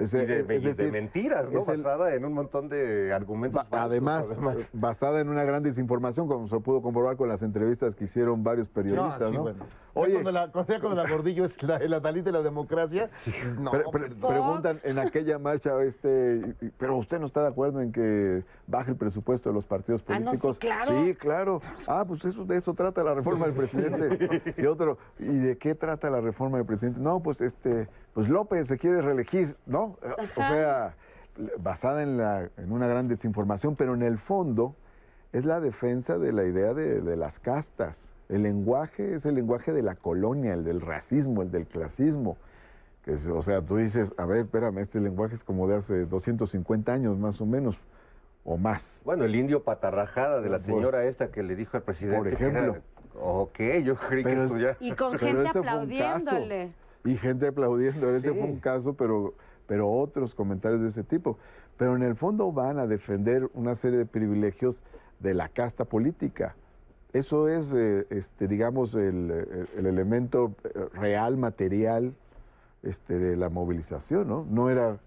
Es, Y de, es mentiras, ¿no? es el- Basada en un montón de argumentos falsos, Además, [LAUGHS] basada en una gran desinformación, como se pudo comprobar con las entrevistas que hicieron varios periodistas, sí, ¿no? bueno. Oye, cuando la, cuando- la gordillo es la, el adalid de la democracia, [LAUGHS] no, Pre- pre- hombre, preguntan en aquella marcha, este, pero usted no está de acuerdo en que baje el presupuesto de los partidos Ah, no, sí, políticos. claro. Sí, claro. Ah, pues eso, de eso trata la reforma del presidente. Y otro, ¿y de qué trata la reforma del presidente? No, pues este, pues López se quiere reelegir, ¿no? ¿No? O sea, basada en, la, en una gran desinformación, pero en el fondo es la defensa de la idea de, de las castas. El lenguaje es el lenguaje de la colonia, el del racismo, el del clasismo. Que es- o sea, tú dices, a ver, espérame, este lenguaje es como de hace 250 años más o menos, o más. Bueno, el indio patarrajada de la Pues, señora esta que le dijo al presidente. Por que era- ejemplo. ok, yo creí que Pero es- ya. Y con Pero gente aplaudiéndole. Y gente aplaudiendo, ese Sí. fue un caso, pero, pero otros comentarios de ese tipo. Pero en el fondo van a defender una serie de privilegios de la casta política. Eso es, eh, este, digamos, el, el- el elemento eh, real, material este, de la movilización, ¿no? No era,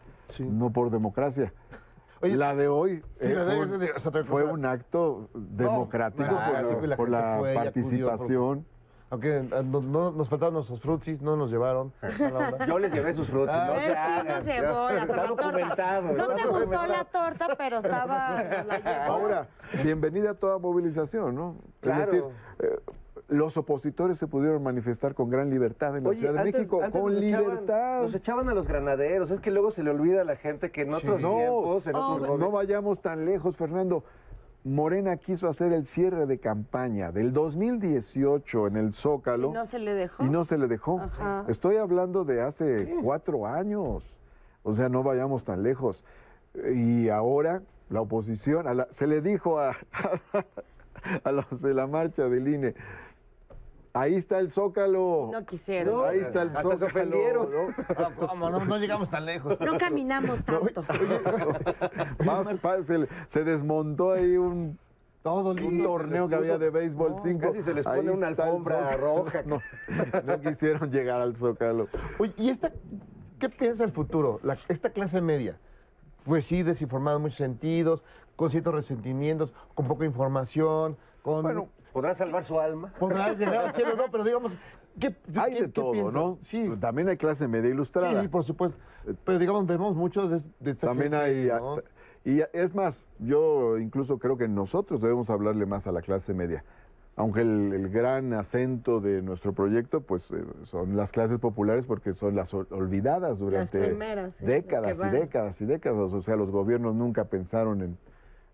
no por democracia. la de hoy Sí, eh, la de fue, de- fue un acto democrático democrático por, la por la participación. Aunque eh, no, no- nos faltaron nuestros frutsis, no nos llevaron. [LAUGHS] Yo les llevé sus frutos, Ah, no Él sí nos llevó la, Está la documentado. No te gustó la torta, pero estaba... nos la. Ahora, bienvenida a toda movilización, ¿no? Claro. Es decir, eh, los opositores se pudieron manifestar con gran libertad en la Oye, Ciudad de antes- México, antes con nos echaban- libertad. Nos echaban a los granaderos. Es que luego se le olvida a la gente que en otros no, tiempos, en otros no gobiernos. vayamos tan lejos, Fernando. Morena quiso hacer el cierre de campaña del 2018 en el Zócalo. ¿Y no se le dejó? Y no se le dejó. Ajá. Estoy hablando de hace cuatro años. O sea, no vayamos tan lejos. Y ahora la oposición, a la- se le dijo a, [LAUGHS] a los de la marcha del INE, ahí está el Zócalo. No quisieron. Ahí está el Hasta se Zócalo. ofendieron. ¿no? Ah, ¿cómo? No, no llegamos tan lejos. No caminamos tanto. Más, pa- se, desmontó ahí un, Todo un torneo que había de béisbol 5. casi se les pone una alfombra roja. No, no quisieron llegar al Zócalo. Oye, ¿y esta, qué piensa el futuro? La- esta clase media, pues sí, desinformada en muchos sentidos, con ciertos resentimientos, con poca información, con... Bueno, ¿Podrá salvar su alma? podrá [LAUGHS] llegar al cielo, no, pero digamos, ¿qué, Hay qué- de todo, piensas? ¿no? Sí, También hay clase media ilustrada. sí, por supuesto. Pero digamos, vemos muchos de, de esta También gente, hay... ¿no? Y es más, yo incluso creo que nosotros debemos hablarle más a la clase media. Aunque el, el gran acento de nuestro proyecto, pues eh, son las clases populares porque son las ol- olvidadas durante primeras, sí, décadas las y décadas y décadas. O sea, los gobiernos nunca pensaron en,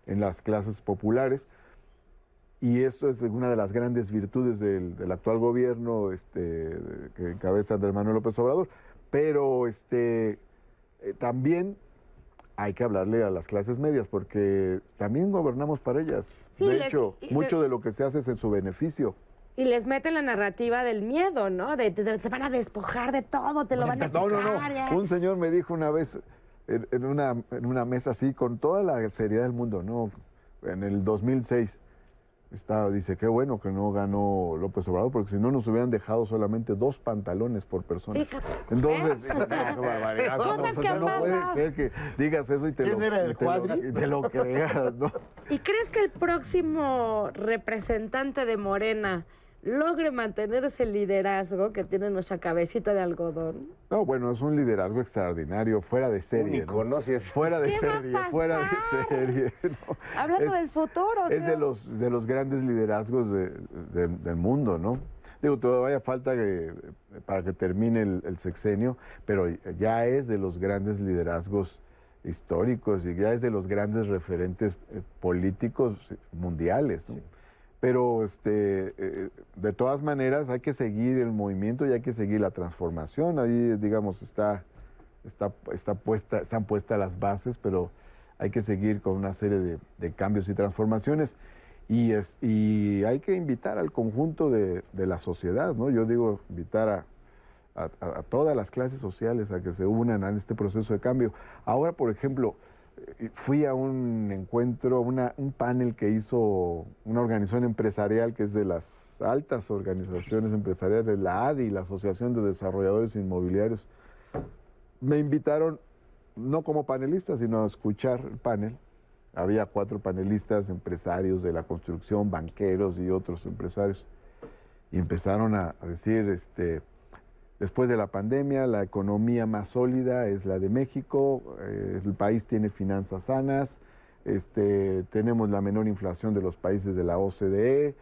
en las clases populares. Y esto es una de las grandes virtudes del, del actual gobierno este, que encabeza Andrés Manuel López Obrador. Pero este, eh, también hay que hablarle a las clases medias porque también gobernamos para ellas. Sí, de les- hecho, y mucho de lo que se hace es en su beneficio. Y les meten la narrativa del miedo, ¿no? De, de- de- te van a despojar de todo, te lo van a No, no, no. Un señor me dijo una vez en, en una, en una mesa así, con toda la seriedad del mundo, ¿no? En el 2006. Estaba, dice, qué bueno que no ganó López Obrador, porque si no nos hubieran dejado solamente dos pantalones por persona. Fíjate. Entonces, [LAUGHS] no, qué barbaridad, Cosas no, o sea, no puede ser que digas eso y te ¿Quién lo, era el y te lo- y te lo creas, ¿no? ¿Y crees que el próximo representante de Morena logre mantener ese liderazgo que tiene nuestra cabecita de algodón? No, bueno, es un liderazgo extraordinario, fuera de serie. Único, ¿no? Si es- Fuera de ¿Qué va a serie, fuera de serie. [LAUGHS] ¿no? Hablando Es- del futuro. Es de los, de los grandes liderazgos de- de- del mundo, ¿no? Digo, todavía falta que- para que termine el, el sexenio, pero ya es de los grandes liderazgos históricos y ya es de los grandes referentes eh, políticos mundiales, ¿no? Pero este, eh, de todas maneras hay que seguir el movimiento y hay que seguir la transformación. Ahí, digamos, está, está, está puesta, están puestas las bases, pero hay que seguir con una serie de, cambios y transformaciones. Y, es, y hay que invitar al conjunto de, de la sociedad, ¿no? Yo digo, invitar a, a, a- todas las clases sociales a que se unan a este proceso de cambio. Ahora, por ejemplo, fui a un encuentro, un panel que hizo una organización empresarial que es de las altas organizaciones empresariales, la ADI, la Asociación de Desarrolladores Inmobiliarios. Me invitaron, no como panelista, sino a escuchar el panel. Había cuatro panelistas, empresarios de la construcción, banqueros y otros empresarios. Y empezaron a, a decir, este, después de la pandemia, la economía más sólida es la de México, eh, el país tiene finanzas sanas, este, tenemos la menor inflación de los países de la OCDE,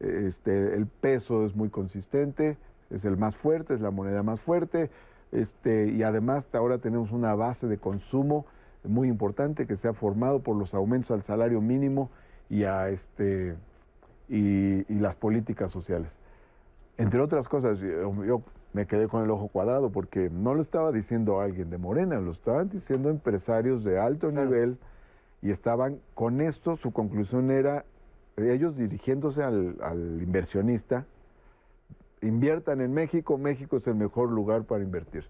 este, el peso es muy consistente, es el más fuerte, es la moneda más fuerte, Este, y además ahora tenemos una base de consumo muy importante que se ha formado por los aumentos al salario mínimo y, a este, y, las políticas sociales. Entre otras cosas, yo me quedé con el ojo cuadrado porque no lo estaba diciendo alguien de Morena, lo estaban diciendo empresarios de alto nivel y estaban con esto, su conclusión era, ellos dirigiéndose al, al inversionista, inviertan en México, México es el mejor lugar para invertir.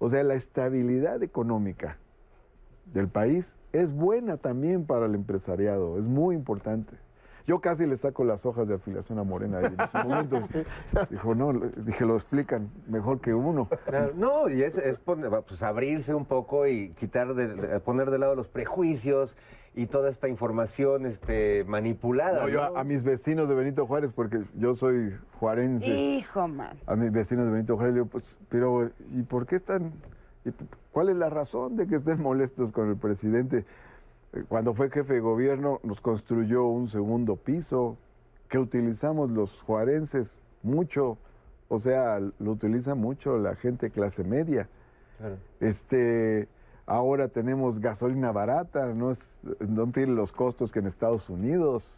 O sea, la estabilidad económica del país es buena también para el empresariado, es muy importante. Yo casi le saco las hojas de afiliación a Morena en su [LAUGHS] momento dijo, no, dije, lo explican mejor que uno. No, y es, es poner- pues, abrirse un poco y quitar, de, de- poner de lado los prejuicios y toda esta información este, manipulada. No, yo a, mis vecinos de Benito Juárez, porque yo soy juarense. Hijo, man. a mis vecinos de Benito Juárez, le digo, pues, pero ¿y por qué están, y cuál es la razón de que estén molestos con el presidente? Cuando fue jefe de gobierno nos construyó un segundo piso que utilizamos los juarenses mucho, o sea, lo utiliza mucho la gente clase media. Claro. Este, ahora tenemos gasolina barata, no, es, no tiene los costos que en Estados Unidos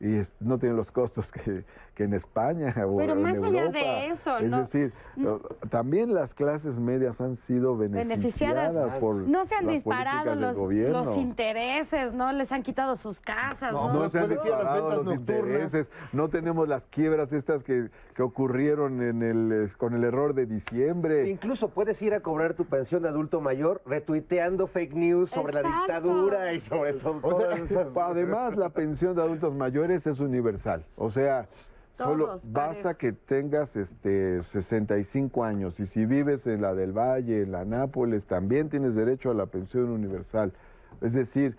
y es- no tiene los costos que, que en España [LAUGHS] o Pero en más allá Europa. de eso, es no- decir, lo- también las clases medias han sido beneficiadas, beneficiadas. por no se han disparado los, intereses, no les han quitado sus casas. No, No, se han disparado los intereses, no tenemos las quiebras estas que, que ocurrieron en el, es- con el error de diciembre. Incluso puedes ir a cobrar tu pensión de adulto mayor retuiteando fake news sobre la dictadura y sobre todo. O sea, [LAUGHS] además la pensión de adultos mayores es universal. O sea, solo basta que tengas este 65 años y si vives en la del Valle, en la Nápoles, también tienes derecho a la pensión universal. Es decir,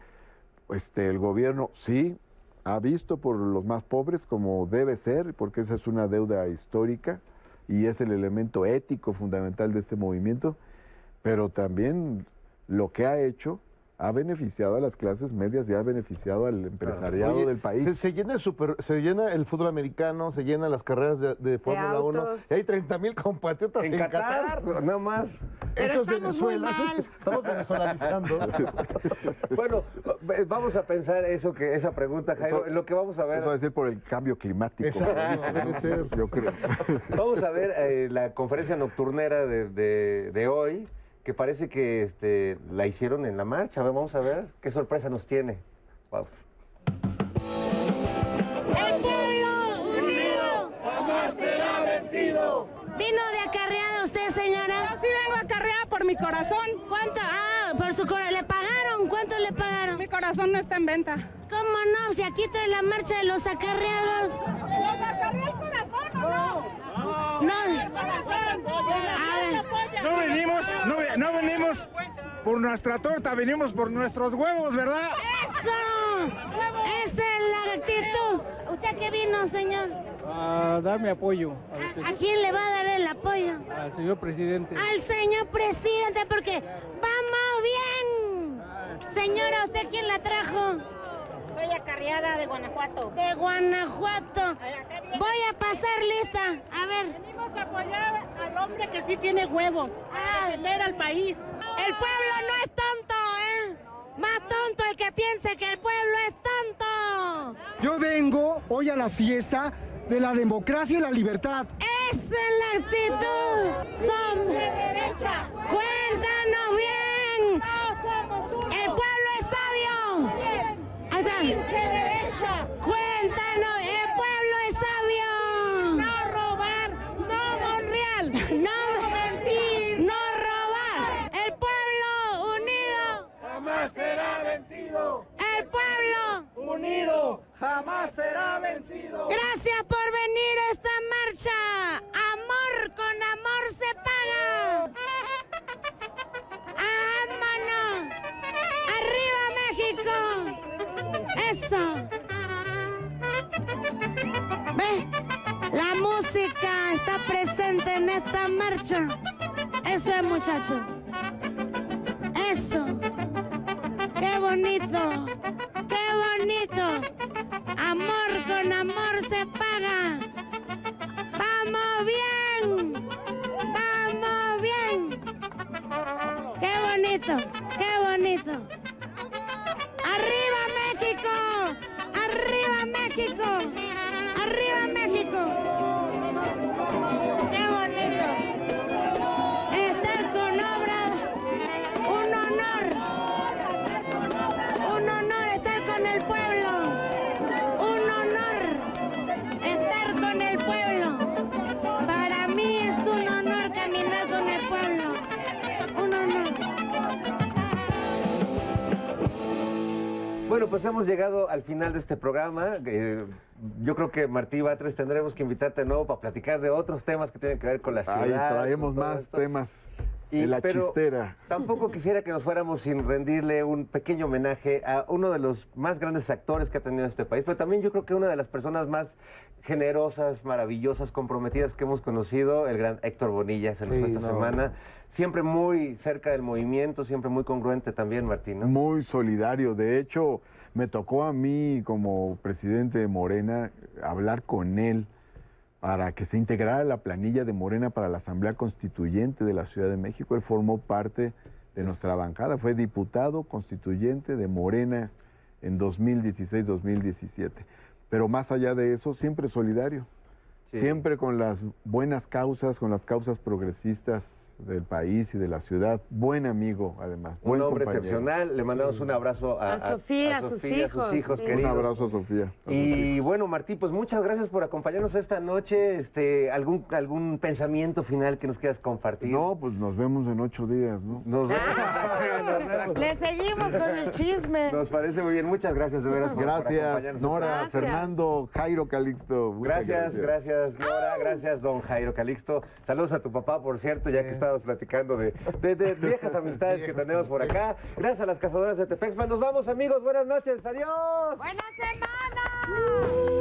este el gobierno sí ha visto por los más pobres como debe ser, porque esa es una deuda histórica y es el elemento ético fundamental de este movimiento, pero también lo que ha hecho ha beneficiado a las clases medias y ha beneficiado al empresariado Oye, del país. Se, se llena el super- se llena el fútbol americano, se llenan las carreras de, de Fórmula 1. autos. Y hay 30 mil compatriotas en, En Qatar, nada más. Eso es Venezuela. eso es- mal. [LAUGHS] estamos venezolanizando. [LAUGHS] Bueno, vamos a pensar eso que esa pregunta, Jairo, Eso- lo que vamos a ver. Eso va a ser por el cambio climático. Exacto, debe ¿no? ser. Yo creo. Vamos a ver eh, la conferencia nocturnera de, de- de hoy, que parece que este, la hicieron en la marcha. A ver, Vamos a ver qué sorpresa nos tiene. Vamos. ¡El pueblo unido jamás será vencido. ¿Vino de acarreada usted, señora? Yo sí vengo acarreada por mi corazón. ¿Cuánto? Ah, por su corazón. ¿Le pagaron? ¿Cuánto le pagaron? Mi corazón no está en venta. ¿Cómo no? Si aquí trae la marcha de los acarreados. ¿Los acarrea el corazón o no? No. No venimos, no, ve- no venimos por nuestra torta, venimos por nuestros huevos, ¿verdad? ¡Eso! Esa es la actitud. ¿Usted qué vino, señor? A darme apoyo ¿A quién le va a dar el apoyo? al señor presidente. Al señor presidente, porque vamos bien. Señora, ¿usted quién la trajo? Soy acarreada de Guanajuato. De Guanajuato. Voy a pasar lista. A ver. Venimos a apoyar al hombre que sí tiene huevos, a defender al país. El pueblo no es tonto, ¿eh? Más tonto el que piense que el pueblo es tonto. Yo vengo hoy a la fiesta de la democracia y la libertad. Esa es la actitud. Somos derecha. Cuéntanos Cuéntanos, el pueblo es sabio. No robar, no Monreal, [LAUGHS] No mentir, [LAUGHS] no robar. El pueblo unido. Jamás será vencido. El pueblo. Unido jamás será vencido. Gracias por venir a esta marcha. Amor con amor se paga. ¡Vámonos! ¡Arriba México! ¡Eso! ¿Ve? La música está presente en esta marcha. Eso es, muchachos. Eso. ¡Qué bonito! ¡Qué bonito! Amor con amor se paga. ¡Vamos bien! ¡Vamos bien! bonito, qué bonito. ¡Arriba México! ¡Arriba México! ¡Arriba México! Hemos llegado al final de este programa. Eh, yo creo que Martí Batres tendremos que invitarte de nuevo para platicar de otros temas que tienen que ver con la ciudad. Ahí traemos más esto. temas Y- de la pero chistera. Tampoco [LAUGHS] quisiera que nos fuéramos sin rendirle un pequeño homenaje a uno de los más grandes actores que ha tenido este país, pero también yo creo que una de las personas más generosas, maravillosas, comprometidas que hemos conocido, el gran Héctor Bonilla, se nos Sí, fue esta no. semana. Siempre muy cerca del movimiento, siempre muy congruente también, Martín. ¿no? Muy solidario. De hecho, me tocó a mí como presidente de Morena hablar con él para que se integrara la planilla de Morena para la Asamblea Constituyente de la Ciudad de México. Él formó parte de nuestra bancada, fue diputado constituyente de Morena en 2016-2017. Pero más allá de eso, siempre solidario, Sí. siempre con las buenas causas, con las causas progresistas del país y de la ciudad. Buen amigo, además. Un buen hombre compañero. excepcional. Le mandamos un abrazo a, A Sofía, a sus Sofía, a sus hijos, hijos sí. queridos. Un abrazo a Sofía. a Y bueno, Martí, pues muchas gracias por acompañarnos esta noche. Este, algún, algún pensamiento final que nos quieras compartir. No, pues nos vemos en ocho días, ¿no? Nos vemos. Nos [LAUGHS] vemos. Le seguimos con el chisme. Nos parece muy bien. Muchas gracias de veras Gracias, acompañarnos. Nora, Gracias. Fernando, Jairo Calixto. Gracias, gracias, Nora, gracias, don Jairo Calixto. Saludos a tu papá, por cierto, ya que estábamos platicando de, de- de [LAUGHS] viejas amistades que tenemos por acá. Gracias a las cazadoras de Tepexpan. Nos vamos, amigos. Buenas noches. Adiós. ¡Buena semana!